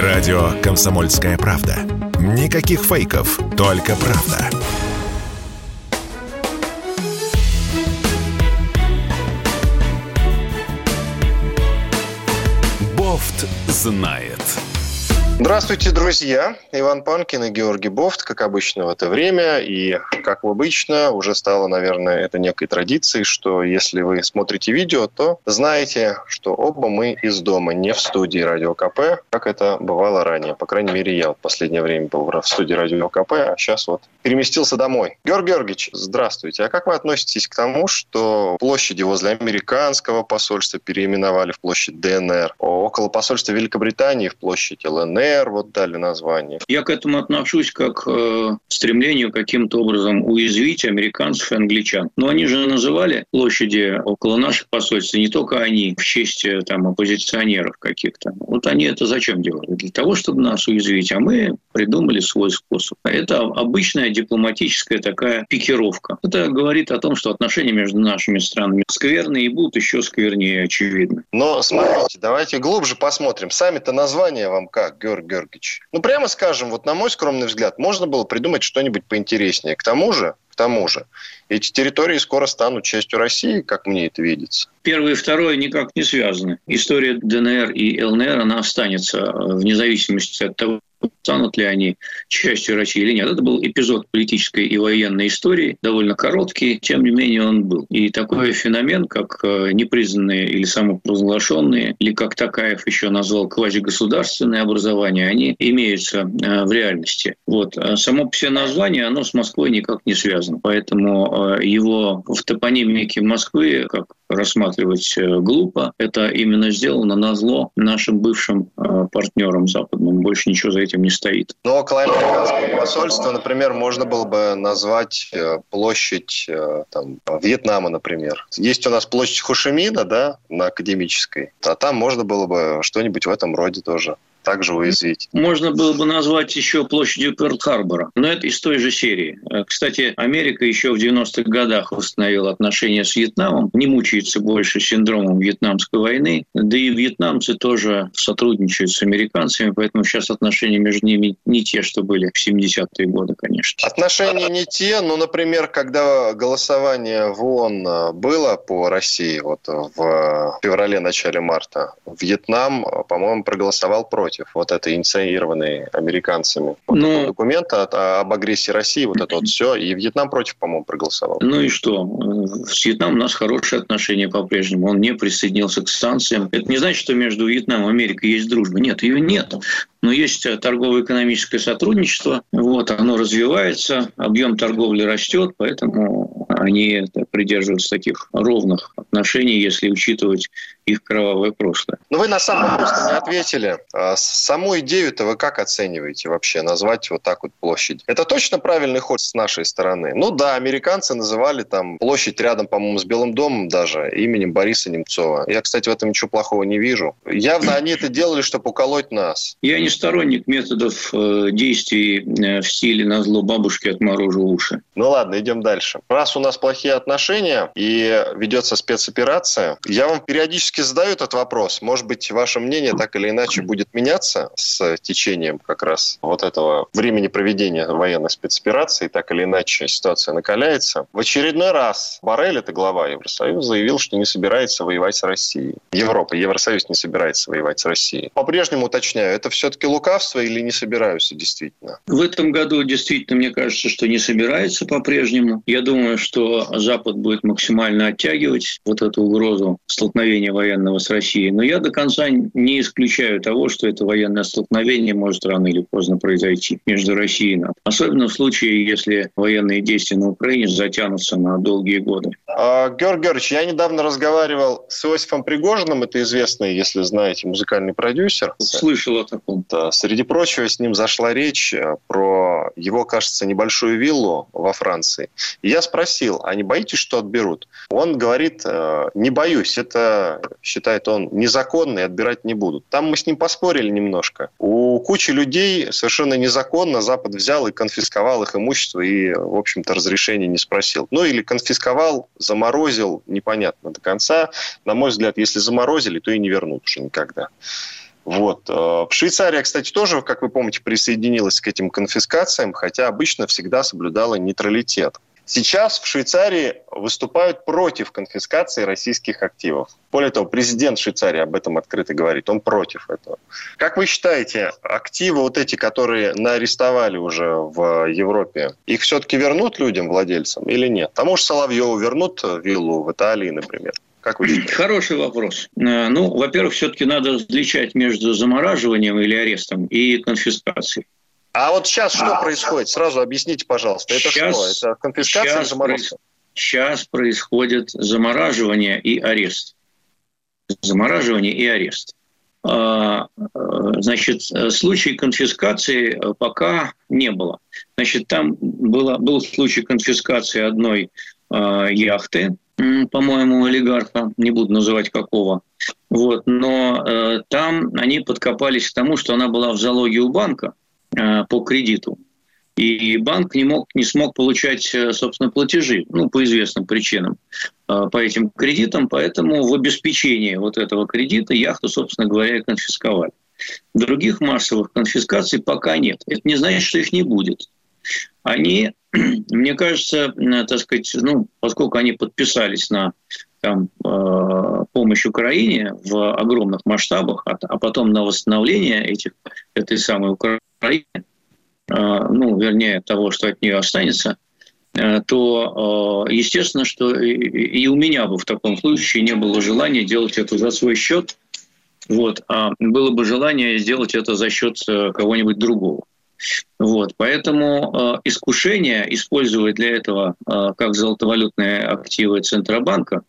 Радио «Комсомольская правда». Никаких фейков, только правда. Бофт знает. Здравствуйте, друзья! Иван Панкин и Георгий Бофт, как обычно в это время. И, как обычно, уже стало, наверное, это некой традицией, что если вы смотрите видео, то знаете, что оба мы из дома, не в студии Радио КП, как это бывало ранее. По крайней мере, я в последнее время был в студии Радио КП, а сейчас вот переместился домой. Георгий Георгиевич, здравствуйте. А как вы относитесь к тому, что площади возле американского посольства переименовали в площадь ДНР, около посольства Великобритании в площадь ЛНР, ДНР вот дали название. Я к этому отношусь как э, стремлению каким-то образом уязвить американцев и англичан. Но они же называли площади около наших посольств, не только они, в честь э, там, оппозиционеров каких-то. Вот они это зачем делали? Для того, чтобы нас уязвить. А мы придумали свой способ. Это обычная дипломатическая такая пикировка. Это говорит о том, что отношения между нашими странами скверные и будут еще сквернее, очевидно. Но смотрите, давайте глубже посмотрим. Сами-то названия вам как, Георгий Георгиевич. Ну, прямо скажем, вот на мой скромный взгляд, можно было придумать что-нибудь поинтереснее. К тому же, к тому же, эти территории скоро станут частью России, как мне это видится. Первое и второе никак не связаны. История ДНР и ЛНР, она останется э, вне зависимости от того, станут ли они частью России или нет. Это был эпизод политической и военной истории, довольно короткий, тем не менее он был. И такой феномен, как э, непризнанные или самопровозглашенные, или как Такаев еще назвал квазигосударственные образования, они имеются э, в реальности. Вот. А само все название, оно с Москвой никак не связано. Поэтому э, его в топонимике Москвы, как рассматривать глупо. Это именно сделано на зло нашим бывшим партнерам западным. Больше ничего за этим этим не стоит. Но около американского посольства, например, можно было бы назвать э, площадь э, там, Вьетнама, например. Есть у нас площадь Хошимина, да, на Академической, а там можно было бы что-нибудь в этом роде тоже также уязвить. Можно было бы назвать еще площадью Перл-Харбора, но это из той же серии. Э, кстати, Америка еще в 90-х годах восстановила отношения с Вьетнамом, не мучается больше синдромом Вьетнамской войны, да и вьетнамцы тоже сотрудничают с американцами, поэтому сейчас отношения между ними не те, что были в 70-е годы, конечно. Отношения не те, но, например, когда голосование в ООН э, было по России вот в феврале-начале марта, Вьетнам, э, по-моему, проголосовал против против вот этой инициированной американцами ну, документа об агрессии России, вот это вот все. И Вьетнам против, по-моему, проголосовал. Ну и что? С Вьетнамом у нас хорошие отношения по-прежнему. Он не присоединился к санкциям. Это не значит, что между Вьетнамом и Америкой есть дружба. Нет, ее нет но есть торгово-экономическое сотрудничество, вот, оно развивается, объем торговли растет, поэтому они придерживаются таких ровных отношений, если учитывать их кровавое прошлое. Но вы на самом просто не ответили. А саму идею-то вы как оцениваете вообще, назвать вот так вот площадь? Это точно правильный ход с нашей стороны? Ну да, американцы называли там площадь рядом, по-моему, с Белым домом даже именем Бориса Немцова. Я, кстати, в этом ничего плохого не вижу. Явно они это делали, чтобы уколоть нас. Я не сторонник методов э, действий э, в стиле «на зло бабушки отморожу уши». Ну ладно, идем дальше. Раз у нас плохие отношения и ведется спецоперация, я вам периодически задаю этот вопрос. Может быть, ваше мнение так или иначе будет меняться с течением как раз вот этого времени проведения военной спецоперации, так или иначе ситуация накаляется. В очередной раз Барель, это глава Евросоюза, заявил, что не собирается воевать с Россией. Европа, Евросоюз не собирается воевать с Россией. По-прежнему уточняю, это все-таки лукавство или не собираются действительно? В этом году действительно, мне кажется, что не собирается по-прежнему. Я думаю, что Запад будет максимально оттягивать вот эту угрозу столкновения военного с Россией. Но я до конца не исключаю того, что это военное столкновение может рано или поздно произойти между Россией и НАТО. Особенно в случае, если военные действия на Украине затянутся на долгие годы. А, Георгий Георгиевич, я недавно разговаривал с Иосифом Пригожиным, это известный, если знаете, музыкальный продюсер. Слышал о таком. Среди прочего, с ним зашла речь э, про его, кажется, небольшую виллу во Франции. И я спросил, а не боитесь, что отберут? Он говорит, э, не боюсь, это, считает он, незаконно и отбирать не будут. Там мы с ним поспорили немножко. У кучи людей совершенно незаконно Запад взял и конфисковал их имущество и, в общем-то, разрешения не спросил. Ну или конфисковал, заморозил, непонятно до конца. На мой взгляд, если заморозили, то и не вернут уже никогда. Вот. В Швейцарии, кстати, тоже, как вы помните, присоединилась к этим конфискациям, хотя обычно всегда соблюдала нейтралитет. Сейчас в Швейцарии выступают против конфискации российских активов. Более того, президент Швейцарии об этом открыто говорит, он против этого. Как вы считаете, активы вот эти, которые наарестовали уже в Европе, их все-таки вернут людям, владельцам или нет? Тому же Соловьеву вернут виллу в Италии, например? Как вы считаете? Хороший вопрос. Э, ну, во-первых, все-таки надо различать между замораживанием или арестом и конфискацией. А вот сейчас что а, происходит? Сразу объясните, пожалуйста. Это сейчас, что? Это конфискация или заморозка? Сейчас происходит замораживание и арест. Замораживание и арест. А, э, значит, случай конфискации пока не было. Значит, там было, был случай конфискации одной э, яхты, по-моему, олигарха, не буду называть какого. Вот, но э, там они подкопались к тому, что она была в залоге у банка, Э, по кредиту. И банк не, мог, не смог получать, э, собственно, платежи, ну, по известным причинам, э, по этим кредитам, поэтому в обеспечении вот этого кредита яхту, собственно говоря, и конфисковали. Других массовых конфискаций пока нет. Это не значит, что их не будет. Они, мне кажется, так сказать, ну, поскольку они подписались на там, помощь Украине в огромных масштабах, а, а потом на восстановление этих, этой самой Украины, Украины, ну, вернее, того, что от нее останется, а, то, а, естественно, что и у меня бы в таком случае не было желания делать это за свой счет, вот, а было бы желание сделать это за счет э, кого-нибудь другого. Вот, поэтому искушение использовать для этого как золотовалютные активы Центробанка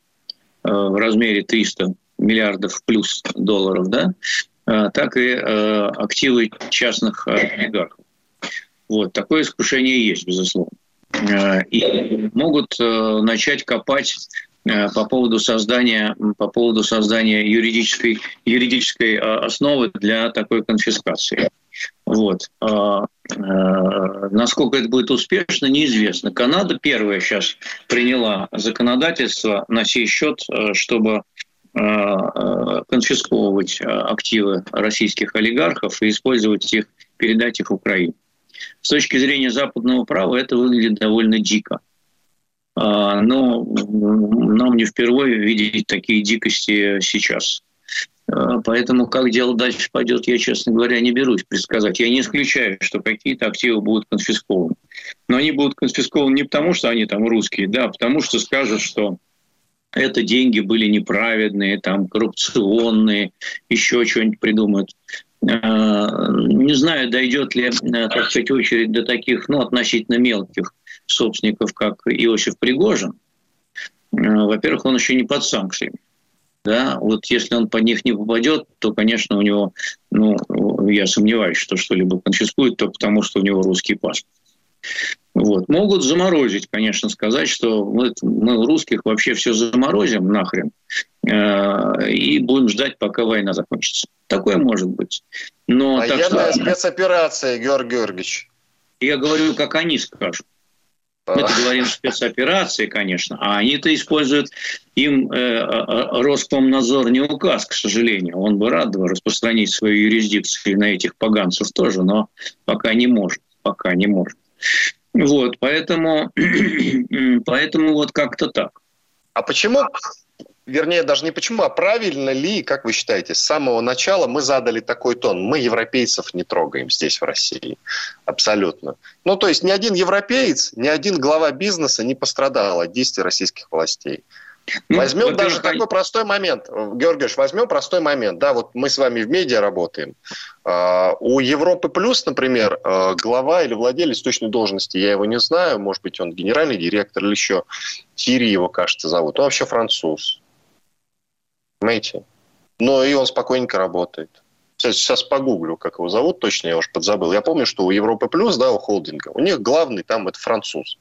в размере 300 миллиардов плюс долларов, да, Э, так и э, активы частных олигархов. Вот, такое искушение есть, безусловно. Э, и могут начать копать по поводу создания, по поводу создания юридической, юридической основы для такой конфискации. Вот. Насколько это будет успешно, неизвестно. Канада первая сейчас приняла законодательство на сей счет, чтобы Э, э, конфисковывать э, активы российских олигархов и использовать их, передать их Украине. С точки зрения западного права это выглядит довольно дико. А, но нам не впервые видеть такие дикости сейчас. Поэтому как дело дальше пойдет, я, честно говоря, не берусь предсказать. Я не исключаю, что какие-то активы будут конфискованы. Но они будут конфискованы не потому, что они там русские, да, а потому что скажут, что это деньги были неправедные, там, коррупционные, еще что-нибудь придумают. А, не знаю, дойдет ли, э, так сказать, очередь до таких, ну, относительно мелких собственников, как Иосиф Пригожин. А, во-первых, он еще не под санкциями. Да, вот если он под них не попадет, то, конечно, у него, ну, я сомневаюсь, что что-либо конфискует, только потому, что у него русский паспорт. Вот. Могут заморозить, конечно, сказать, что мы, мы русских вообще все заморозим нахрен э, и будем ждать, пока война закончится. Такое может быть. Но, Военная так что... спецоперация, Георгий Георгиевич. Я говорю, как они скажут. Мы-то говорим спецоперации, конечно, а они-то используют им э, э, э, Роскомнадзор не указ, к сожалению. Он бы рад бы распространить свою юрисдикцию на этих поганцев тоже, но пока не может. Пока не может. Вот, поэтому, поэтому вот как-то так. А почему, вернее, даже не почему, а правильно ли, как вы считаете, с самого начала мы задали такой тон? Мы европейцев не трогаем здесь, в России. Абсолютно. Ну, то есть ни один европеец, ни один глава бизнеса не пострадал от действий российских властей. Ну, возьмем даже такой простой момент. Георгиевич, возьмем простой момент. Да, вот мы с вами в медиа работаем. Uh, у Европы Плюс, например, uh, глава или владелец точной должности, я его не знаю, может быть, он генеральный директор или еще Тири его, кажется, зовут. Он вообще француз. Понимаете? Но и он спокойненько работает. Сейчас, сейчас погуглю, как его зовут, точно я уж подзабыл. Я помню, что у Европы Плюс, да, у холдинга, у них главный там это француз.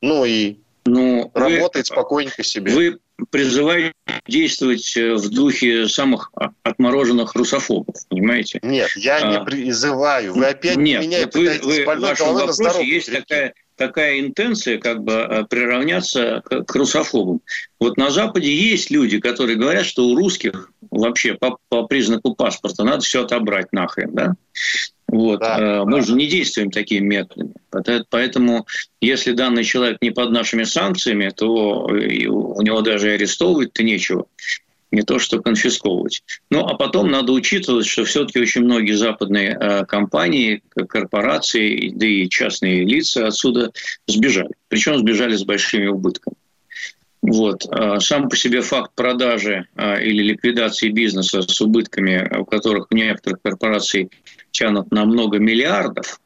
Ну и ну, Работает вы, спокойненько себе. Вы призываете действовать э, в духе самых отмороженных русофобов, понимаете? Нет, я а, не призываю. Вы опять нет, меня вы, пытаетесь вы, больной головы на здоровье есть такая, такая интенция как бы э, приравняться к, к русофобам. Вот на Западе есть люди, которые говорят, что у русских вообще по, по признаку паспорта надо все отобрать нахрен, да? Вот. Да, э, Мы да. же не действуем такими методами. Поэтому, если данный человек не под нашими санкциями, то у него даже арестовывать-то нечего не то что конфисковывать. Ну, а потом надо учитывать, что все-таки очень многие западные э, компании, корпорации, да и частные лица отсюда сбежали. Причем сбежали с большими убытками. Вот. А сам по себе факт продажи э, или ликвидации бизнеса с убытками, у которых у некоторых корпораций тянут на много миллиардов,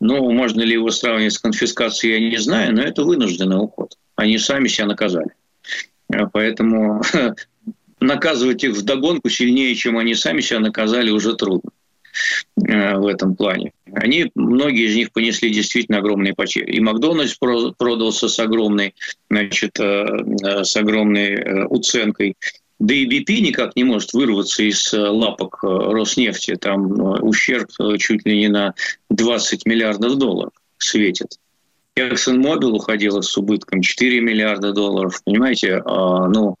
ну, можно ли его сравнивать с конфискацией, я не знаю, но это вынужденный уход. Они сами себя наказали. Э, поэтому наказывать их вдогонку сильнее, чем они сами себя наказали, уже трудно в этом плане. Они, многие из них понесли действительно огромные потери. И Макдональдс продался с огромной, значит, э, э, с огромной уценкой. Да и BP никак не может вырваться из лапок Роснефти. Там ущерб чуть ли не на 20 миллиардов долларов светит. ExxonMobil уходила с убытком 4 миллиарда долларов. Понимаете, а, ну,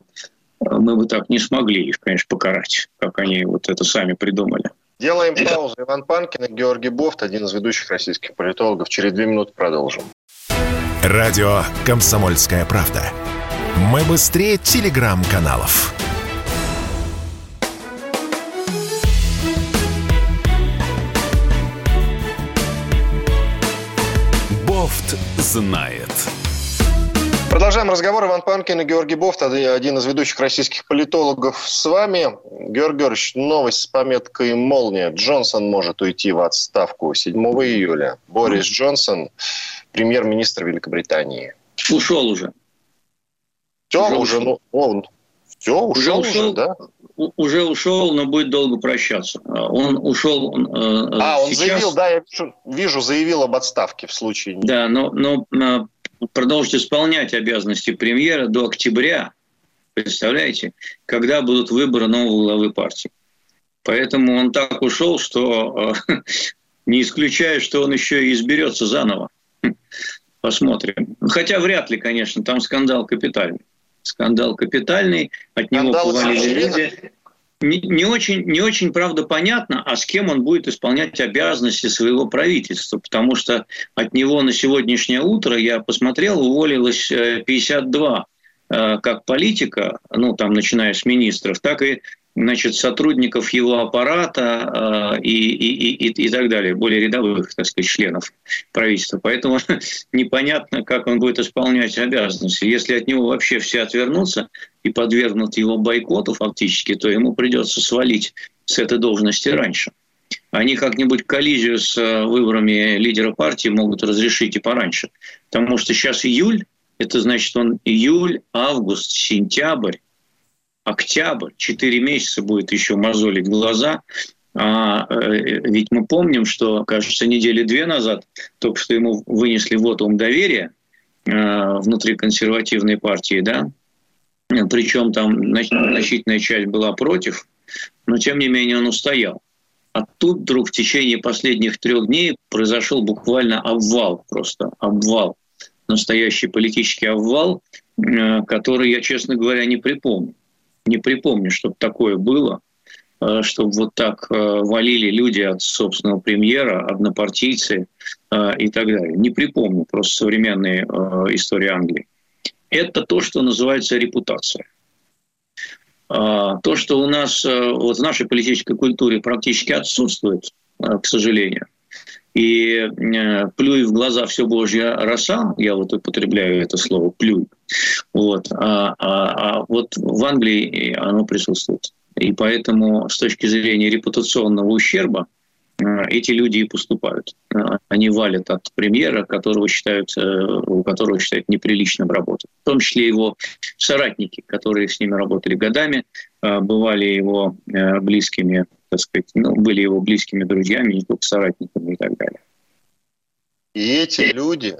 мы бы так не смогли их, конечно, покарать, как они вот это сами придумали. Делаем паузу. Иван Панкин и Георгий Бофт, один из ведущих российских политологов. Через две минуты продолжим. Радио «Комсомольская правда». Мы быстрее телеграм-каналов. Бофт знает. Продолжаем разговор. Иван Панкин и Георгий Бофт, один из ведущих российских политологов с вами. Георгий Георгиевич, новость с пометкой «Молния». Джонсон может уйти в отставку 7 июля. Борис Джонсон, премьер-министр Великобритании. Ушел уже. Все, уже, уже ну, он, все, ушел уже, ушел, уже, да? Уже ушел, но будет долго прощаться. Он ушел э, А, он сейчас... заявил, да, я вижу, вижу, заявил об отставке в случае. Да, но, но э, продолжит исполнять обязанности премьера до октября, представляете, когда будут выборы нового главы партии. Поэтому он так ушел, что э, не исключаю, что он еще и изберется заново. Посмотрим. Хотя вряд ли, конечно, там скандал капитальный. Скандал капитальный, от него повалили люди не, не, очень, не очень, правда, понятно, а с кем он будет исполнять обязанности своего правительства, потому что от него на сегодняшнее утро, я посмотрел, уволилось 52 э, э, как политика, ну, там, начиная с министров, так и значит, сотрудников его аппарата э, и, и, и, и так далее, более рядовых, так сказать, членов правительства. Поэтому непонятно, как он будет исполнять обязанности. Если от него вообще все отвернутся и подвергнут его бойкоту фактически, то ему придется свалить с этой должности раньше. Они как-нибудь коллизию с э, выборами лидера партии могут разрешить и пораньше. Потому что сейчас июль, это значит он июль, август, сентябрь, октябрь, 4 месяца будет еще мозолить глаза. А, э, ведь мы помним, что, кажется, недели две назад только что ему вынесли вотум доверия э, внутри консервативной партии, да, причем там значительная часть была против, но тем не менее он устоял. А тут вдруг в течение последних трех дней произошел буквально обвал, просто обвал, настоящий политический обвал, э, который я, честно говоря, не припомню не припомню, чтобы такое было, э, чтобы вот так э, валили люди от собственного премьера, однопартийцы э, и так далее. Не припомню просто современные истории Англии. Это то, что называется репутация. То, что у нас вот в нашей политической культуре практически отсутствует, к сожалению, и плюй в глаза все Божья роса, я вот употребляю это слово плюй, вот, а, а, а вот в Англии оно присутствует. И поэтому с точки зрения репутационного ущерба эти люди и поступают. Они валят от премьера, которого считают, э, у которого считают неприличным работать. В том числе его соратники, которые с ними работали годами, бывали его э, близкими так сказать, ну, были его близкими друзьями, не только соратниками и так далее. И эти люди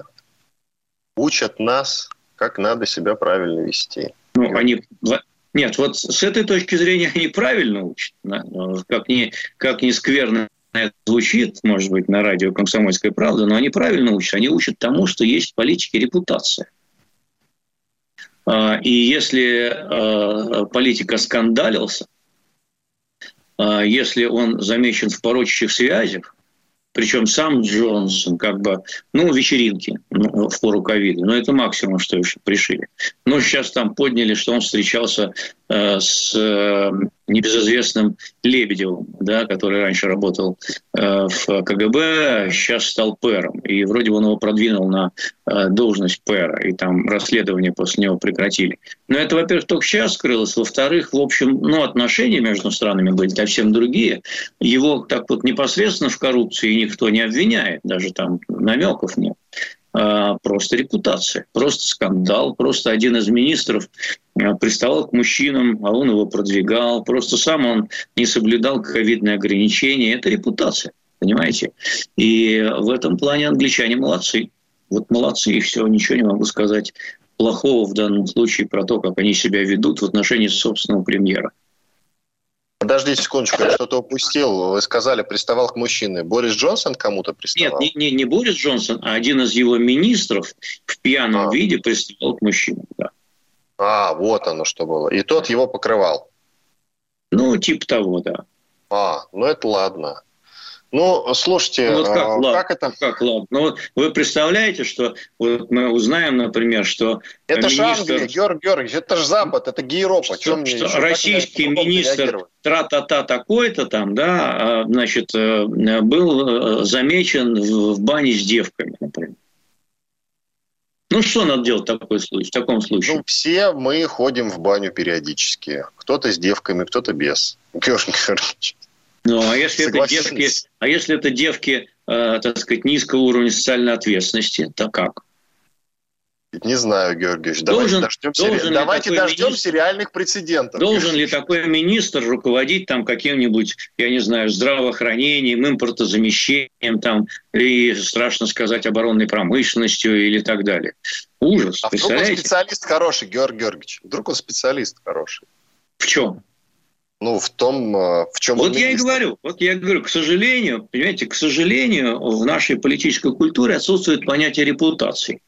учат нас, как надо себя правильно вести. Ну, они нет, вот с этой точки зрения они правильно учат. Как ни, как ни скверно это звучит, может быть, на радио «Комсомольская правда», но они правильно учат. Они учат тому, что есть в политике репутация. А, и если а, политика скандалился, если он замечен в порочащих связях, причем сам Джонсон, как бы, ну, вечеринки ну, в пору ковида. Но это максимум, что еще пришили. Но сейчас там подняли, что он встречался э, с э, небезызвестным Лебедевым, да, который раньше работал э, в КГБ, сейчас стал пэром. И вроде он его продвинул на э, должность пэра, и там расследование после него прекратили. Но это, во-первых, только сейчас скрылось. Во-вторых, в общем, ну, отношения между странами были совсем другие. Его так вот непосредственно в коррупции никто не обвиняет, даже там намеков нет. А, просто репутация, просто скандал, просто один из министров а, приставал к мужчинам, а он его продвигал, просто сам он не соблюдал ковидные ограничения. Это репутация, понимаете? И в этом плане англичане молодцы. Вот молодцы, и все, ничего не могу сказать плохого в данном случае про то, как они себя ведут в отношении собственного премьера. Подождите секундочку, я что-то упустил. Вы сказали, приставал к мужчине. Борис Джонсон кому-то приставал? Нет, не, не, не Борис Джонсон, а один из его министров в пьяном а. виде приставал к мужчине. Да. А, вот оно что было. И тот его покрывал? Ну, типа того, да. А, ну это ладно. Ну, слушайте, ну, вот как, а, ладно, как это? Как ладно? Ну, вот вы представляете, что вот мы узнаем, например, что это министр... же Англия, Георг Георгиевич, это же Запад, это Гейропа. Что, что, что российский министр тра-та-та такой-то там, да, а, значит, э, был э, замечен в бане с девками, например. Ну, что надо делать в, такой случай, в таком случае? Ну, все мы ходим в баню периодически. Кто-то с девками, кто-то без. Георгий Георгиевич. Ну, а если это девки, а если это девки, э, так сказать, низкого уровня социальной ответственности, то как? Не знаю, Георгиевич. Давайте должен, дождемся, должен давайте дождемся министр, реальных прецедентов. Должен ли такой министр руководить там каким-нибудь, я не знаю, здравоохранением, импортозамещением, там, и, страшно сказать, оборонной промышленностью или так далее? Ужас, а вдруг он специалист хороший, Георгий Георгиевич? Вдруг он специалист хороший? В чем? Ну, в том, э, в чем... Вот я и говорю, вот я говорю, к сожалению, понимаете, к сожалению, в нашей политической культуре отсутствует понятие репутации.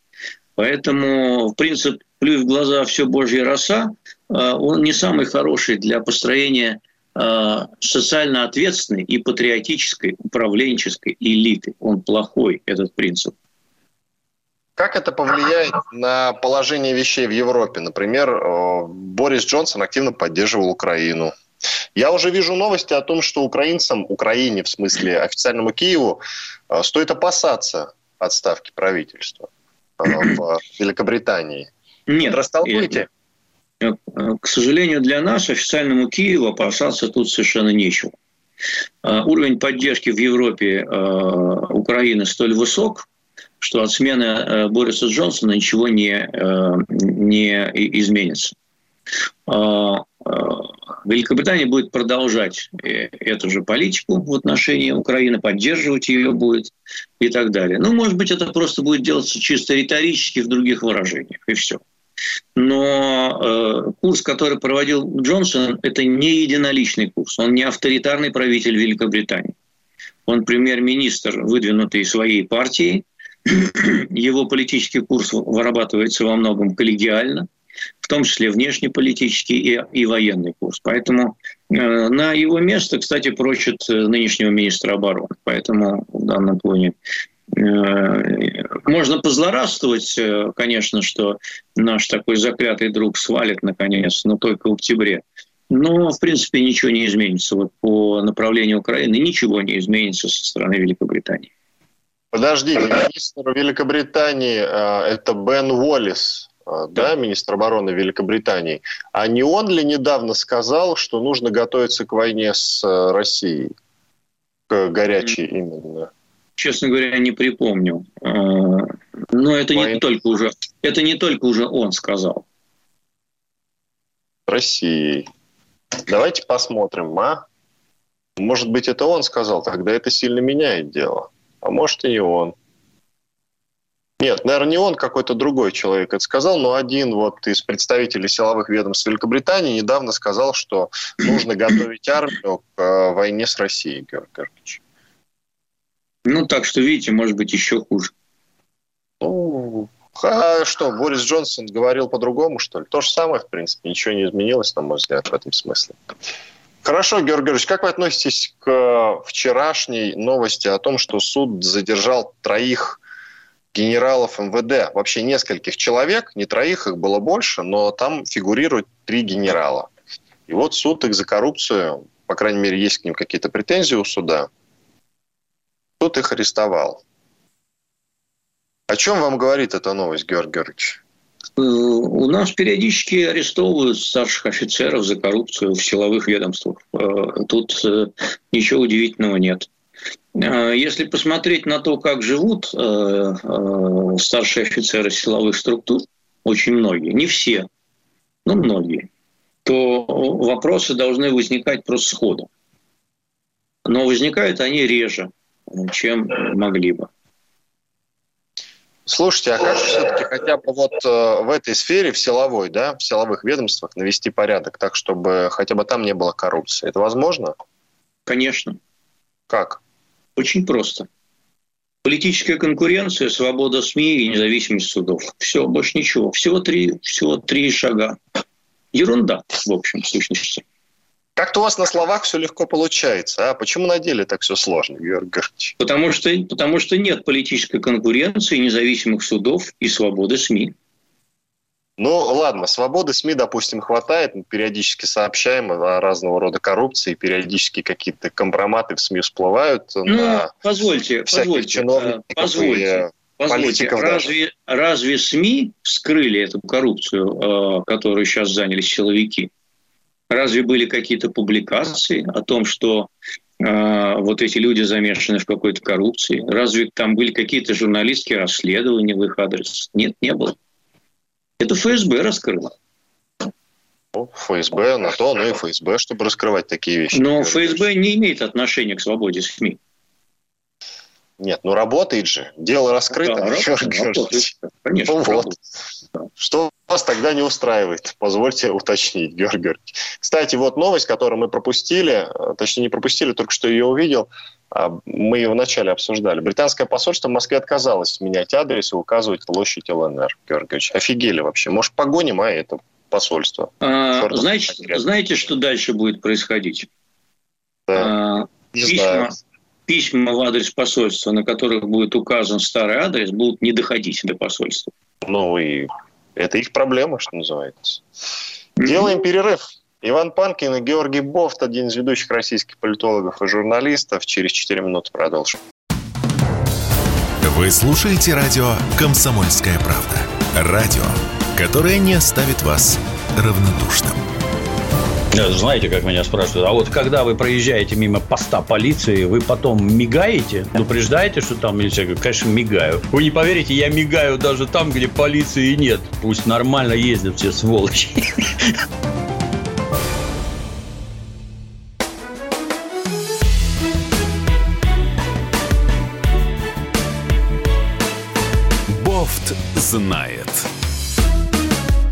Поэтому, в принципе, плюй в глаза все божья роса, э, он не самый хороший для построения э, социально ответственной и патриотической управленческой элиты. Он плохой, этот принцип. Как это повлияет на положение вещей в Европе? Например, Борис Джонсон активно поддерживал Украину. Я уже вижу новости о том, что украинцам, Украине, в смысле официальному Киеву, э, стоит опасаться отставки правительства э, в Великобритании. Нет. Растолкуйте. Э, к сожалению, для нас, официальному Киеву, опасаться тут совершенно нечего. Уровень поддержки в Европе Украины столь высок, что от смены Бориса Джонсона ничего не, не изменится. Великобритания будет продолжать э, эту же политику в отношении Украины, поддерживать ее будет и так далее. Ну, может быть, это просто будет делаться чисто риторически в других выражениях, и все. Но э, курс, который проводил Джонсон, это не единоличный курс, он не авторитарный правитель Великобритании. Он премьер-министр, выдвинутый своей партией. Его политический курс вырабатывается во многом коллегиально в том числе внешнеполитический и, и военный курс. Поэтому э, на его место, кстати, прочит э, нынешнего министра обороны. Поэтому в данном плане э, можно позлорадствовать, э, конечно, что наш такой заклятый друг свалит наконец, но только в октябре. Но, в принципе, ничего не изменится. Вот по направлению Украины ничего не изменится со стороны Великобритании. Подождите, министр Великобритании это Бен Уоллес да, да, министр обороны Великобритании, а не он ли недавно сказал, что нужно готовиться к войне с э, Россией? К горячей именно. Честно говоря, не припомню. Э, но это не только уже, это не только уже он сказал. Россией. Давайте посмотрим, а? Может быть, это он сказал, тогда это сильно меняет дело. А может и не он. Нет, наверное, не он, какой-то другой человек это сказал, но один вот из представителей силовых ведомств Великобритании недавно сказал, что нужно готовить армию к э, войне с Россией, Георгий Георгиевич. Ну, так что, видите, может быть, еще хуже. Ну, а что, Борис Джонсон говорил по-другому, что ли? То же самое, в принципе, ничего не изменилось, на мой взгляд, в этом смысле. Хорошо, Георгий Георгиевич, как вы относитесь к вчерашней новости о том, что суд задержал троих генералов МВД, вообще нескольких человек, не троих, их было больше, но там фигурируют три генерала. И вот суд их за коррупцию, по крайней мере, есть к ним какие-то претензии у суда, суд их арестовал. О чем вам говорит эта новость, Георгий Георгиевич? Э, у нас периодически арестовывают старших офицеров за коррупцию в силовых ведомствах. Э, тут э, ничего удивительного нет. Если посмотреть на то, как живут старшие офицеры силовых структур, очень многие, не все, но многие, то вопросы должны возникать просто сходу. Но возникают они реже, чем могли бы. Слушайте, а как все-таки хотя бы вот э, в этой сфере, в силовой, да, в силовых ведомствах навести порядок так, чтобы хотя бы там не было коррупции? Это возможно? Конечно. Как? Очень просто. Политическая конкуренция, свобода СМИ и независимость судов. Все, больше ничего. Всего три, всего три шага. Ерунда, в общем, в сущности. Как-то у вас на словах все легко получается. А почему на деле так все сложно, Георгий Георгиевич? Потому что, потому что нет политической конкуренции, независимых судов и свободы СМИ. Ну, ладно, свободы СМИ, допустим, хватает. Мы периодически сообщаем о разного рода коррупции, периодически какие-то компроматы в СМИ всплывают. Ну, на позвольте, позвольте, э, позвольте. Позвольте, разве, разве СМИ вскрыли эту коррупцию, э, которую сейчас занялись силовики? Разве были какие-то публикации о том, что э, вот эти люди замешаны в какой-то коррупции? Разве там были какие-то журналистские расследования в их адрес? Нет, не было. Это ФСБ раскрыло. Ну, ФСБ на то, ну и ФСБ, чтобы раскрывать такие вещи. Но ФСБ не имеет отношения к свободе СМИ. Нет, ну работает же. Дело раскрыто. Да, работает, работает. Конечно, ну, вот. Что вас тогда не устраивает? Позвольте уточнить, Георгий Георгиевич. Кстати, вот новость, которую мы пропустили, э, точнее не пропустили, только что ее увидел, мы ее вначале обсуждали. Британское посольство в Москве отказалось менять адрес и указывать площадь ЛНР. Георгиевич, офигели вообще. Может, погоним, а это посольство? А, знаете, знаете, что дальше будет происходить? Да. А, письма, знаю. письма в адрес посольства, на которых будет указан старый адрес, будут не доходить до посольства. Ну и это их проблема, что называется. Делаем перерыв. Иван Панкин и Георгий Бофт, один из ведущих российских политологов и журналистов. Через 4 минуты продолжим. Вы слушаете радио «Комсомольская правда». Радио, которое не оставит вас равнодушным. Знаете, как меня спрашивают, а вот когда вы проезжаете мимо поста полиции, вы потом мигаете, предупреждаете, что там, или я говорю, конечно, мигаю. Вы не поверите, я мигаю даже там, где полиции нет. Пусть нормально ездят все сволочи. Знает.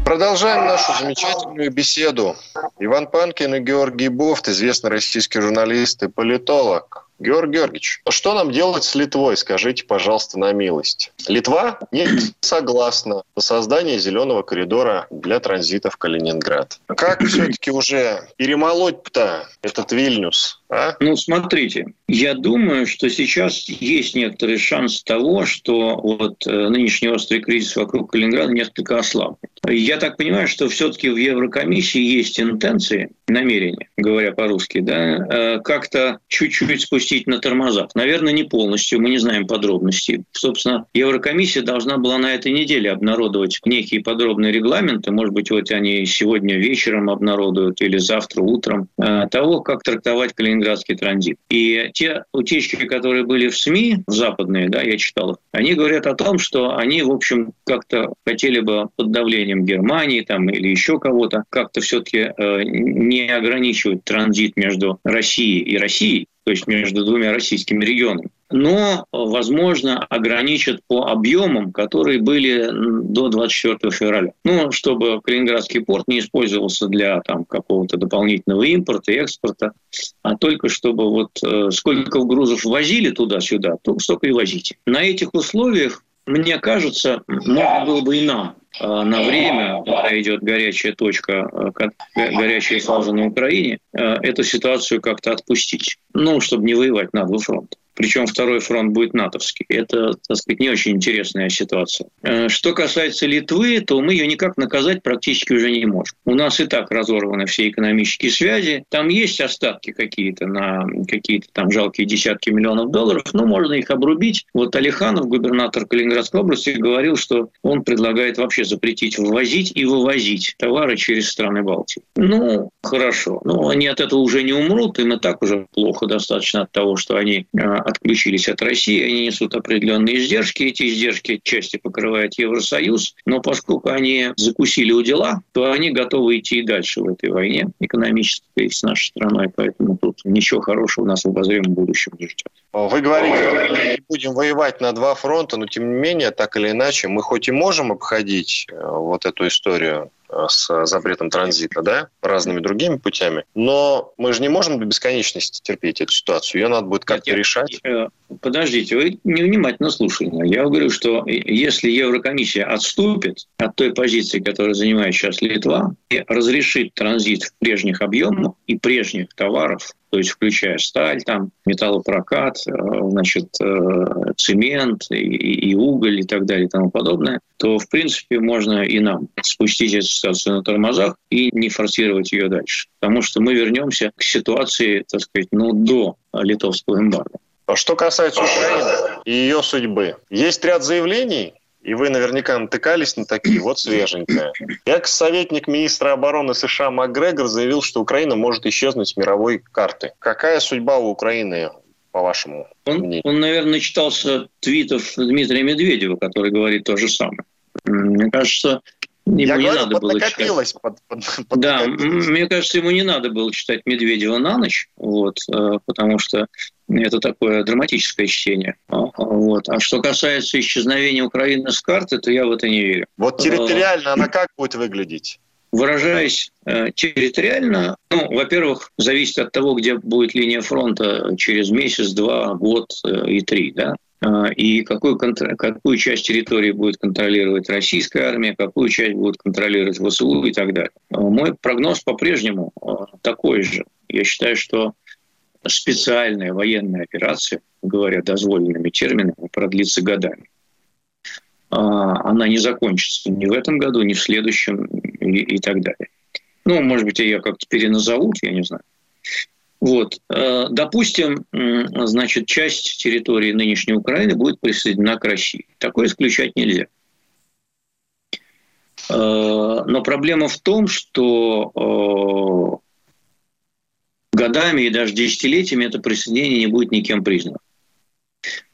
Продолжаем нашу замечательную беседу. Иван Панкин и Георгий Бофт, известный российский журналист и политолог. Георгий Георгиевич, что нам делать с Литвой, скажите, пожалуйста, на милость. Литва не согласна на создание зеленого коридора для транзита в Калининград. Как все-таки уже перемолоть-то этот Вильнюс? А? Ну, смотрите, я думаю, что сейчас есть некоторый шанс того, что вот э, нынешний острый кризис вокруг Калининграда несколько ослабнет. Я так понимаю, что все-таки в Еврокомиссии есть интенции, намерения, говоря по-русски, да, э, как-то чуть-чуть спустить на тормозах. Наверное, не полностью, мы не знаем подробностей. Собственно, Еврокомиссия должна была на этой неделе обнародовать некие подробные регламенты, может быть, вот они сегодня вечером обнародуют или завтра утром, э, того, как трактовать Калининград ленинградский транзит. И те утечки, которые были в СМИ, западные, да, я читал их, они говорят о том, что они, в общем, как-то хотели бы под давлением Германии там, или еще кого-то как-то все-таки э, не ограничивать транзит между Россией и Россией, то есть между двумя российскими регионами. Но, возможно, ограничат по объемам, которые были до 24 февраля. Ну, чтобы Калининградский порт не использовался для там, какого-то дополнительного импорта и экспорта, а только чтобы вот э, сколько грузов возили туда-сюда, то столько и возите. На этих условиях, мне кажется, можно было бы и нам э, на время, когда идет горячая точка, э, горячая фаза на Украине, эту ситуацию как-то отпустить. Ну, чтобы не воевать на два фронта причем второй фронт будет натовский. Это, так сказать, не очень интересная ситуация. Э, что касается Литвы, то мы ее никак наказать практически уже не можем. У нас и так разорваны все экономические связи. Там есть остатки какие-то на какие-то там жалкие десятки миллионов долларов, но можно их обрубить. Вот Алиханов, губернатор Калининградской области, говорил, что он предлагает вообще запретить ввозить и вывозить товары через страны Балтии. Ну, хорошо. Но они от этого уже не умрут, им и так уже плохо достаточно от того, что они э, отключились от России, они несут определенные издержки. Эти издержки отчасти покрывает Евросоюз, но поскольку они закусили у дела, то они готовы идти и дальше в этой войне экономической с нашей страной, поэтому тут ничего хорошего у нас в обозримом будущем не ждет. Вы говорите, мы будем воевать на два фронта, но тем не менее, так или иначе, мы хоть и можем обходить э, вот эту историю с запретом транзита, да, разными другими путями. Но мы же не можем до бесконечности терпеть эту ситуацию. Ее надо будет как-то решать. Э, подождите, вы невнимательно слушаете. Я говорю, что если Еврокомиссия отступит от той позиции, которую занимает сейчас Литва, и разрешит транзит в прежних объемах и прежних товаров, то есть включая сталь, там, металлопрокат, э, значит, э, цемент и, и уголь и так далее и тому подобное, то, в принципе, можно и нам спустить эту ситуацию на тормозах и не форсировать ее дальше. Потому что мы вернемся к ситуации, так сказать, ну, до литовского эмбарго. А что касается Украины и ее судьбы, есть ряд заявлений, и вы наверняка натыкались на такие, вот свеженькое. Экс-советник министра обороны США МакГрегор заявил, что Украина может исчезнуть с мировой карты. Какая судьба у Украины, по-вашему он, он, наверное, читался твитов Дмитрия Медведева, который говорит то же самое. Мне кажется, Ему Я не говорю, надо было читать. Под, под, под да, мне кажется, ему не надо было читать Медведева на ночь, вот, э, потому что это такое драматическое чтение. А, вот. А что касается исчезновения Украины с карты, то я в это не верю. Вот территориально она как будет выглядеть? Выражаясь э, территориально, ну, во-первых, зависит от того, где будет линия фронта через месяц, два, год э, и три, да. А, и какую, какую часть территории будет контролировать российская армия, какую часть будет контролировать ВСУ и так далее. А, мой прогноз по-прежнему а, такой же. Я считаю, что специальная военная операция, говоря дозволенными терминами, продлится годами. Она не закончится ни в этом году, ни в следующем и, и так далее. Ну, может быть, ее как-то переназовут, я не знаю. Вот. Э, допустим, значит, часть территории нынешней Украины будет присоединена к России. Такое исключать нельзя. Э, но проблема в том, что э, годами и даже десятилетиями это присоединение не будет никем признано.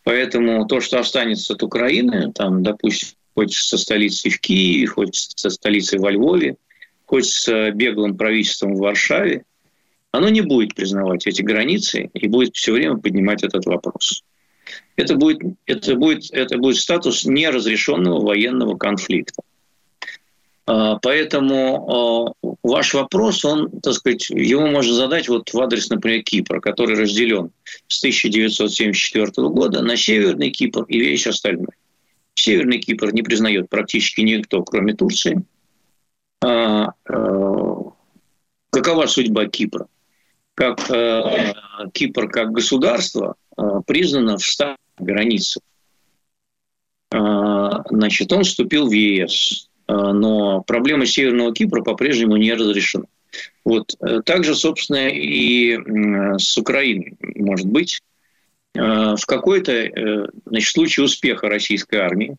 Поэтому то, что останется от Украины, там, допустим, хоть со столицей в Киеве, хоть со столицей во Львове, хоть с беглым правительством в Варшаве, оно не будет признавать эти границы и будет все время поднимать этот вопрос. Это будет, это будет, это будет статус неразрешенного военного конфликта. А, поэтому а, ваш вопрос, он, так сказать, его можно задать вот в адрес, например, Кипра, который разделен с 1974 года на Северный Кипр и весь остальной. Северный Кипр не признает практически никто, кроме Турции. А, какова судьба Кипра? Как э, Кипр как государство э, признано в ста границах. Э, значит, он вступил в ЕС, э, но проблема Северного Кипра по-прежнему не разрешена. Вот. Э, также, собственно, и с Украиной, может быть, э, в какой-то значит, случае успеха российской армии,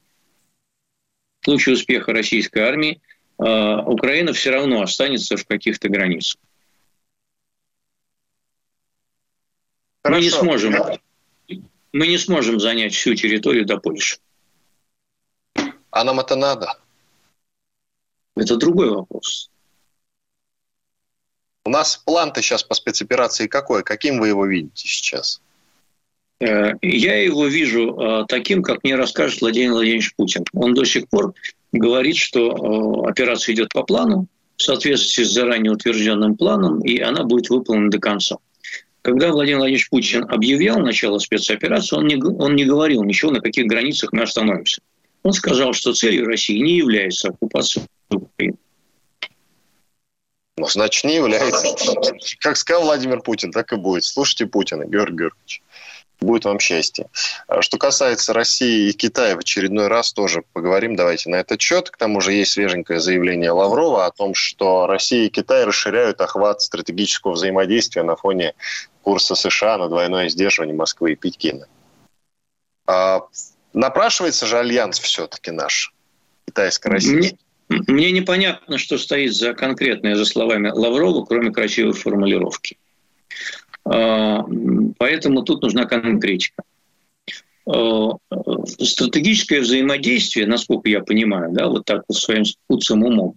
в случае успеха российской армии, Украина все равно останется в каких-то границах. Мы не сможем, мы не сможем занять всю территорию до Польши. А нам это надо? Это другой вопрос. У нас план-то сейчас по спецоперации какой? Каким вы его видите сейчас? Э, я его вижу э, таким, как мне расскажет Владимир Владимирович Путин. Он до сих пор говорит, что операция идет по плану, в соответствии с заранее утвержденным планом, и она будет выполнена до конца. Когда Владимир Владимирович Путин объявлял начало спецоперации, он не, он не говорил ничего, на каких границах мы остановимся. Он сказал, что целью России не является оккупация Украины. Ну, значит, не является. Как сказал Владимир Путин, так и будет. Слушайте Путина, Георгий Георгиевич. Будет вам счастье. А что касается России и Китая, в очередной раз тоже поговорим давайте на этот счет. К тому же есть свеженькое заявление Лаврова о том, что Россия и Китай расширяют охват стратегического взаимодействия на фоне курса США на двойное сдерживание Москвы и Пекина. А напрашивается же альянс все-таки наш, китайско-российский. Мне непонятно, что стоит за конкретное, за словами Лаврова, кроме красивой формулировки. А, поэтому тут нужна конкретика. А, стратегическое взаимодействие, насколько я понимаю, да, вот так вот своим спутцем умом,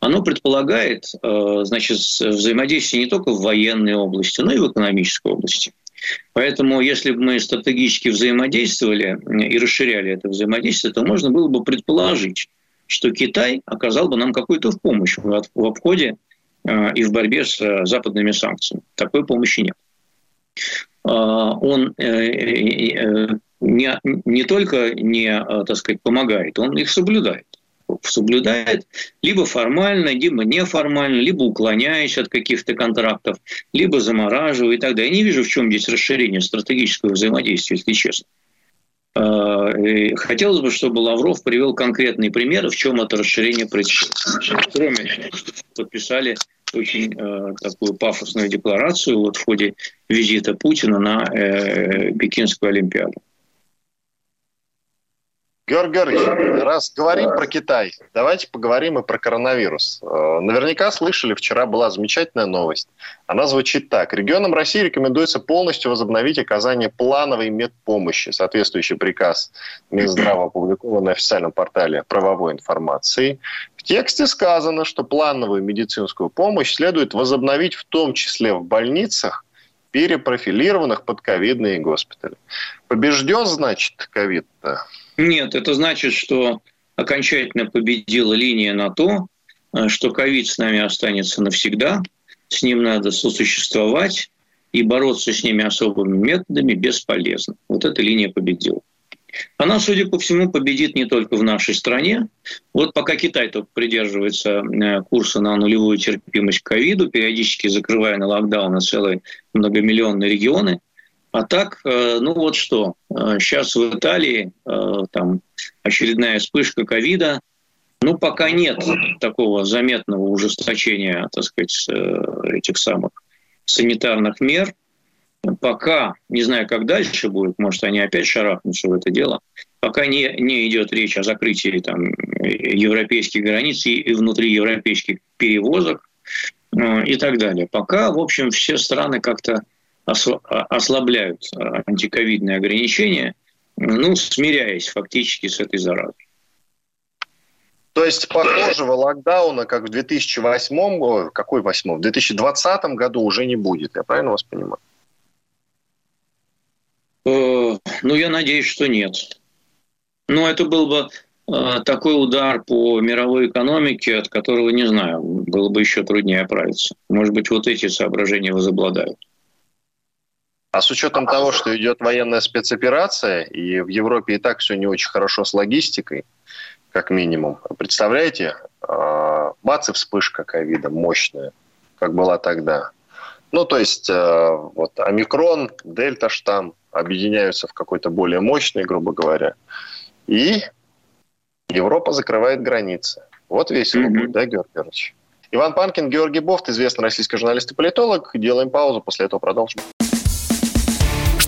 оно предполагает а, значит, взаимодействие не только в военной области, но и в экономической области. Поэтому, если бы мы стратегически взаимодействовали и расширяли это взаимодействие, то можно было бы предположить, что Китай оказал бы нам какую-то помощь в обходе э, и в борьбе с э, западными санкциями. Такой помощи нет. А, он э, не, не только не, так сказать, помогает, он их соблюдает. Соблюдает либо формально, либо неформально, либо уклоняясь от каких-то контрактов, либо замораживая и так далее. Я не вижу, в чем здесь расширение стратегического взаимодействия, если честно. А, хотелось бы, чтобы Лавров привел конкретные примеры, в чем это расширение происходит. Кроме подписали очень э, такую пафосную декларацию вот в ходе визита Путина на э, Пекинскую Олимпиаду. Георгий Георгиевич, раз говорим про Китай, давайте поговорим и про коронавирус. Э, наверняка слышали, вчера была замечательная новость. Она звучит так. Регионам России рекомендуется полностью возобновить оказание плановой медпомощи. Соответствующий приказ Минздрава опубликован на официальном портале правовой информации. В тексте сказано, что плановую медицинскую помощь следует возобновить в том числе в больницах, перепрофилированных под ковидные госпитали. Побежден, значит, ковид-то? Нет, это значит, что окончательно победила линия на то, э, что ковид с нами останется навсегда, с ним надо сосуществовать, и бороться с ними особыми методами бесполезно. Вот эта линия победила. Она, судя по всему, победит не только в нашей стране. Вот пока Китай только придерживается э, курса на нулевую терпимость к ковиду, периодически закрывая на локдауны целые многомиллионные регионы – а так, э, ну вот что, сейчас э, в Италии э, там очередная вспышка ковида, ну пока нет такого заметного ужесточения, так сказать, этих самых санитарных мер. Пока, не знаю, как дальше будет, может, они опять шарахнутся в это дело, пока не, не идет речь о закрытии там, европейских границ и внутриевропейских перевозок и так далее. Пока, в общем, все страны как-то ослабляют а, антиковидные ограничения, ну, смиряясь фактически с этой заразой. То есть похожего локдауна, как в 2008, какой 8, в 2020 году уже не будет, я правильно вас понимаю? Э, ну, я надеюсь, что нет. Но это был бы э, такой удар по мировой экономике, от которого, не знаю, было бы еще труднее оправиться. Может быть, вот эти соображения возобладают. А с учетом того, что идет военная спецоперация, и в Европе и так все не очень хорошо с логистикой, как минимум, представляете, а, бац и вспышка ковида мощная, как была тогда. Ну, то есть, а, вот омикрон, дельта штамм объединяются в какой-то более мощный, грубо говоря. И Европа закрывает границы. Вот весело mm-hmm. будет, да, Георгий Георгиевич? Иван Панкин, Георгий Бофт, известный российский журналист и политолог. Делаем паузу, после этого продолжим.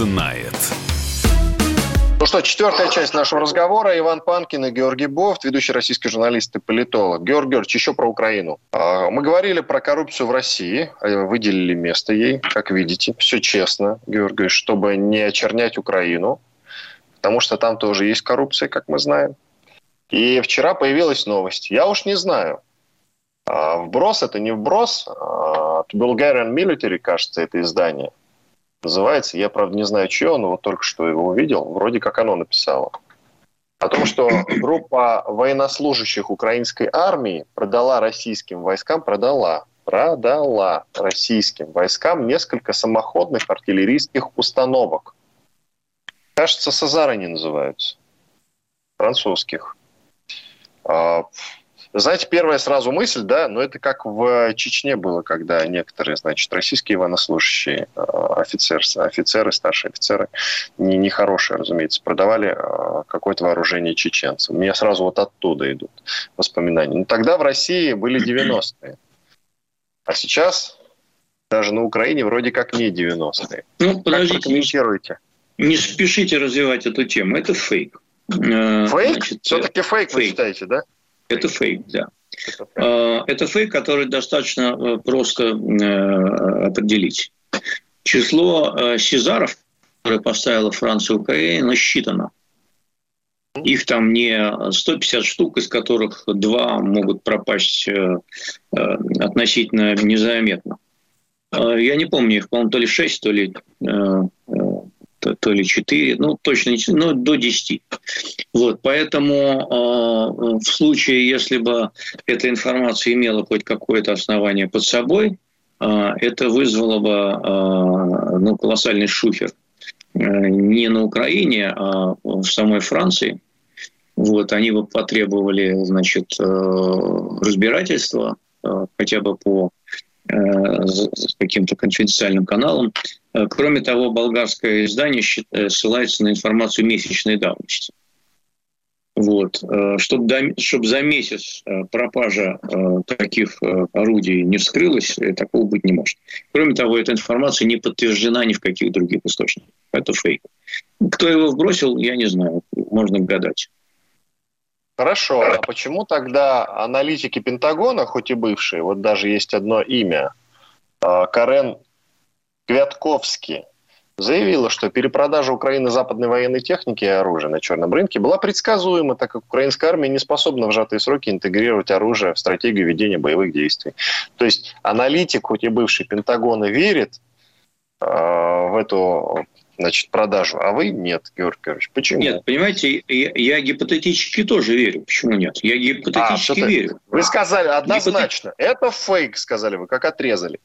Знает. Ну что, четвертая часть нашего разговора. Иван Панкин и Георгий Бофт, ведущий российский журналист и политолог. Георгий Георгиевич, еще про Украину. А, мы говорили про коррупцию в России, э, выделили место ей, как видите. Все честно, Георгий, чтобы не очернять Украину, потому что там тоже есть коррупция, как мы знаем. И вчера появилась новость. Я уж не знаю, а, вброс это не вброс. А, от Bulgarian Military, кажется, это издание называется. Я, правда, не знаю, чье, но вот только что его увидел. Вроде как оно написало. О том, что группа военнослужащих украинской армии продала российским войскам, продала, продала российским войскам несколько самоходных артиллерийских установок. Кажется, Сазары они называются. Французских. Знаете, первая сразу мысль, да, но это как в Чечне было, когда некоторые, значит, российские военнослужащие, э, офицеры, офицеры старшие офицеры, не, нехорошие, разумеется, продавали э, какое-то вооружение чеченцам. У меня сразу вот оттуда идут воспоминания. Но тогда в России были 90-е. А сейчас даже на Украине вроде как не 90-е. Ну, подождите. Не спешите развивать эту тему. Это фейк. Э, фейк? Значит, Все-таки фейк, фейк вы считаете, да? Это фейк, да. А, это фейк, который достаточно э, просто э, определить. Число э, сезаров, которые поставила Франция Украина, насчитано. Их там не 150 штук, из которых два могут пропасть относительно незаметно. Я не помню, их, по-моему, то ли 6, то ли то, ли 4, ну, точно, ну, до 10. Вот, поэтому э, в случае, если бы эта информация имела хоть какое-то основание под собой, э, это вызвало бы э, ну, колоссальный шухер э, не на Украине, а в самой Франции. Вот, они бы потребовали, значит, э, разбирательства э, хотя бы по с каким-то конфиденциальным каналом. Э, кроме того, болгарское издание э, ссылается на информацию месячной давности. Вот. Чтобы, чтобы за месяц пропажа таких орудий не вскрылась, такого быть не может. Кроме того, эта информация не подтверждена ни в каких других источниках. Это фейк. Кто его вбросил, я не знаю. Можно гадать. Хорошо, а почему тогда аналитики Пентагона, хоть и бывшие, вот даже есть одно имя, а, Карен Квятковский, заявила, что перепродажа Украины западной военной техники и оружия на черном рынке была предсказуема, так как украинская армия не способна в сжатые сроки интегрировать оружие в стратегию ведения боевых действий. То есть аналитик, хоть и бывший Пентагона, верит э, в эту значит, продажу, а вы нет, Георгий Георгиевич. Почему? Нет, понимаете, я, я гипотетически тоже верю. Почему нет? Я гипотетически а, верю. Вы сказали однозначно. Гипотет... Это фейк, сказали вы, как отрезали.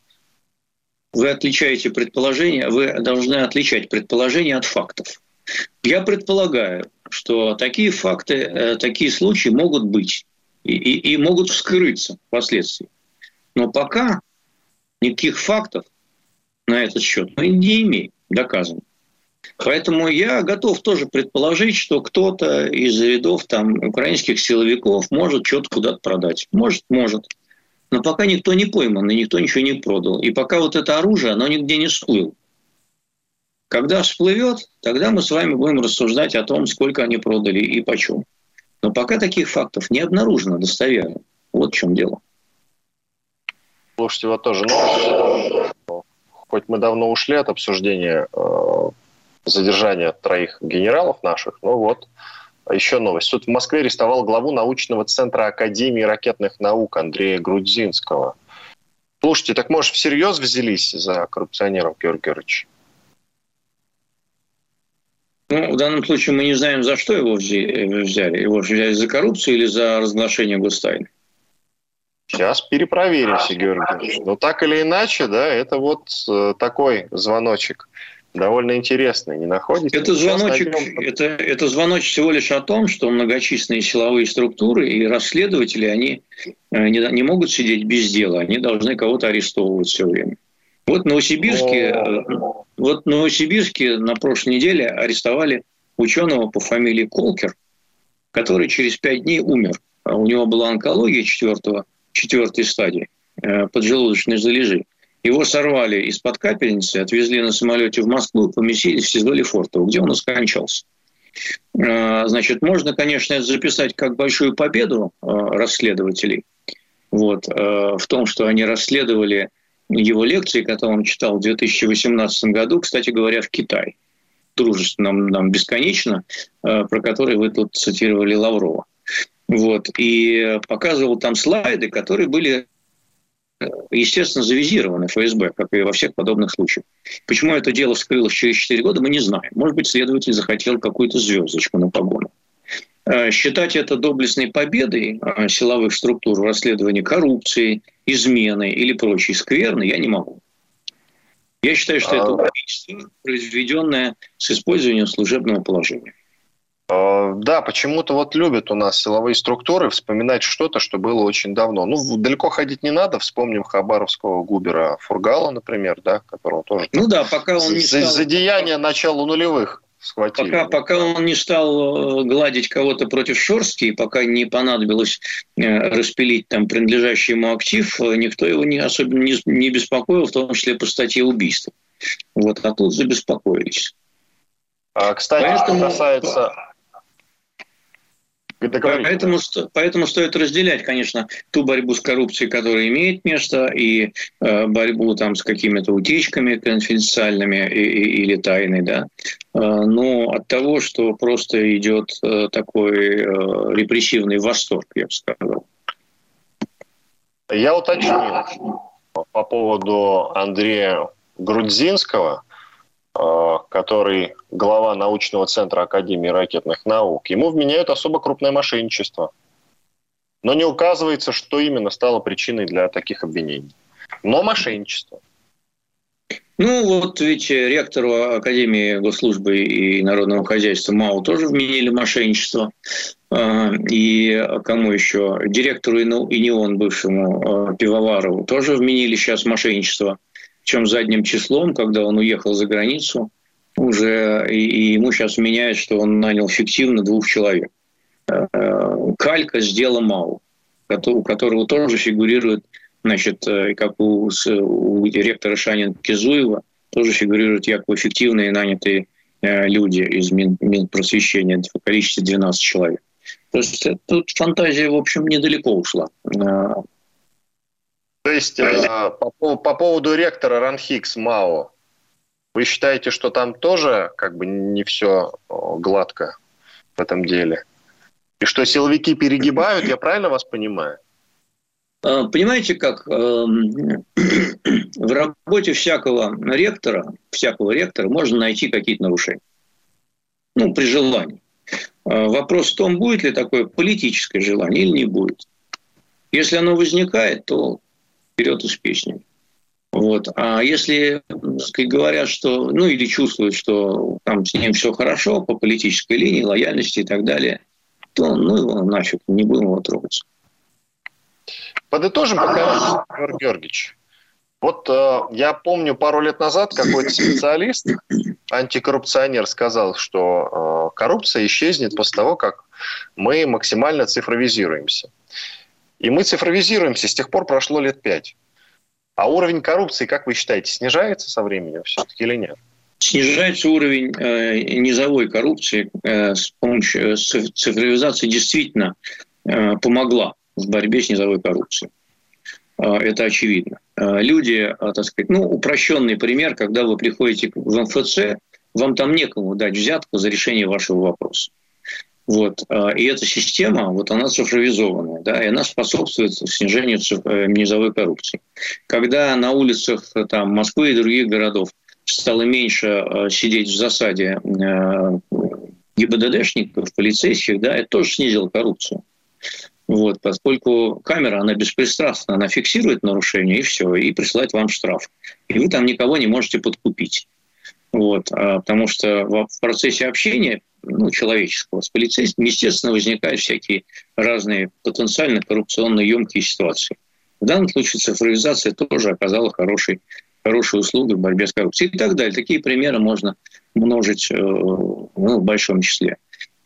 Вы отличаете предположение, вы должны отличать предположение от фактов. Я предполагаю, что такие факты, э, такие случаи могут быть и, и, и могут вскрыться впоследствии. Но пока никаких фактов на этот счет мы не имеем доказано. Поэтому я готов тоже предположить, что кто-то из рядов там, украинских силовиков может что-то куда-то продать. Может, может. Но пока никто не пойман, и никто ничего не продал. И пока вот это оружие, оно нигде не всплыло. Когда всплывет, тогда мы с вами будем рассуждать о том, сколько они продали и почем. Но пока таких фактов не обнаружено достоверно. Вот в чем дело. Слушайте, вот тоже новость. Хоть мы давно ушли от обсуждения э, задержания троих генералов наших. Ну вот, еще новость. Суд в Москве арестовал главу научного центра Академии ракетных наук Андрея Грудзинского. Слушайте, так может всерьез взялись за коррупционеров, Георгий Георгиевич? Ну, в данном случае мы не знаем, за что его взяли. Его взяли за коррупцию или за разглашение гостайны? Сейчас перепроверим, Георгий Георгиевич. Но так или иначе, да, это вот э, такой звоночек довольно интересный, не находите? Это звоночек, это, это звоночек всего лишь о том, что многочисленные силовые структуры и расследователи, они э, не, не могут сидеть без дела, они должны кого-то арестовывать все время. Вот в Новосибирске, э, вот в Новосибирске на прошлой неделе арестовали ученого по фамилии Колкер, который через пять дней умер. У него была онкология четвертого, четвертой стадии, э, поджелудочной залежи. Его сорвали из-под капельницы, отвезли на самолете в Москву, поместили в СИЗО Лефортово, где он и скончался. А, значит, можно, конечно, это записать как большую победу а, расследователей, вот, а, в том, что они расследовали его лекции, которые он читал в 2018 году, кстати говоря, в Китае. Дружественном нам бесконечно, про который вы тут цитировали Лаврова. Вот, и показывал там слайды, которые были естественно, завизированы ФСБ, как и во всех подобных случаях. Почему это дело вскрылось через 4 года, мы не знаем. Может быть, следователь захотел какую-то звездочку на погону. Э, считать это доблестной победой э, силовых структур в расследовании коррупции, измены или прочей скверны я не могу. Я считаю, что это а убийство, произведенное с использованием служебного положения. Э, да, почему-то вот любят у нас силовые структуры вспоминать что-то, что было очень давно. Ну, далеко ходить не надо. Вспомним хабаровского губера Фургала, например, да, которого тоже... Ну да, пока он не стал... За деяние начала нулевых схватили. Пока, пока он не стал э, гладить кого-то против Шорски, пока не понадобилось э, распилить там принадлежащий ему актив, никто его не, особенно не, не беспокоил, в том числе по статье убийства. Вот, а тут забеспокоились. А, кстати, Поэтому... что касается Поэтому, поэтому стоит разделять, конечно, ту борьбу с коррупцией, которая имеет место, и э, борьбу там с какими-то утечками конфиденциальными и, и, или тайной, да. Э, но от того, что просто идет э, такой э, репрессивный восторг, я бы сказал. Я уточню по поводу Андрея Грудзинского – который глава научного центра Академии ракетных наук, ему вменяют особо крупное мошенничество. Но не указывается, что именно стало причиной для таких обвинений. Но мошенничество. Ну, вот ведь ректору Академии госслужбы и народного хозяйства МАУ тоже вменили мошенничество. Э, и кому еще? Директору и не он, бывшему э, Пивоварову, тоже вменили сейчас мошенничество чем задним числом, когда он уехал за границу, уже и, ему сейчас меняют, что он нанял фиктивно двух человек. Э, калька с дела МАУ, у которого тоже фигурирует, значит, э, как у, у директора Шанин Кизуева, тоже фигурируют якобы фиктивные нанятые э, люди из Мин, Минпросвещения в количестве 12 человек. То есть тут фантазия, в общем, недалеко ушла. То есть э, по, по поводу ректора Ранхикс МАО, вы считаете, что там тоже как бы не все гладко в этом деле? И что силовики перегибают, я правильно вас понимаю? А, понимаете как? Эм, в работе всякого ректора, всякого ректора можно найти какие-то нарушения. Ну, при желании. А, вопрос в том, будет ли такое политическое желание или не будет. Если оно возникает, то вперед успешнее. Вот. А если сказать, говорят, что, ну или чувствуют, что там с ним все хорошо по политической линии, лояльности и так далее, то ну его нафиг, не будем его трогать. Подытожим пока, Георгий Георгиевич. Вот э, я помню, пару лет назад какой-то специалист, антикоррупционер, сказал, что э, коррупция исчезнет после того, как мы максимально цифровизируемся. И мы цифровизируемся, с тех пор прошло лет пять. А уровень коррупции, как вы считаете, снижается со временем все-таки или нет? Снижается уровень э, низовой коррупции э, с помощью э, цифровизации действительно э, помогла в борьбе с низовой коррупцией. Э, это очевидно. Э, люди, так сказать, ну, упрощенный пример, когда вы приходите в МФЦ, вам там некому дать взятку за решение вашего вопроса. Вот. А, и эта система, вот она цифровизованная, да, и она способствует снижению э, низовой коррупции. Когда на улицах э, там, Москвы и других городов стало меньше э, сидеть в засаде ГИБДДшников, полицейских, да, это тоже снизило коррупцию. Вот, поскольку камера, она беспристрастна, она фиксирует нарушение, и все, и присылает вам штраф. И вы там никого не можете подкупить. Вот, а, потому что в процессе общения ну, человеческого с полицейским, естественно, возникают всякие разные потенциально коррупционно емкие ситуации. В данном случае цифровизация тоже оказала хороший, хорошую услугу в борьбе с коррупцией и так далее. Такие примеры можно множить э, ну, в большом числе.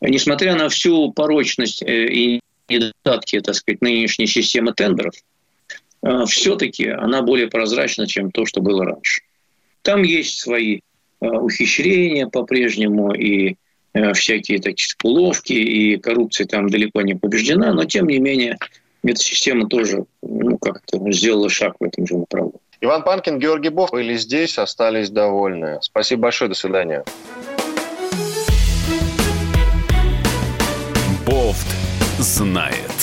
Несмотря на всю порочность э, и недостатки, так сказать, нынешней системы тендеров, э, все-таки она более прозрачна, чем то, что было раньше. Там есть свои ухищрения по-прежнему и э, всякие такие уловки, и коррупция там далеко не побеждена, но тем не менее эта система тоже ну, как-то сделала шаг в этом же направлении. Иван Панкин, Георгий Бов были здесь, остались довольны. Спасибо большое, до свидания. Бофт знает.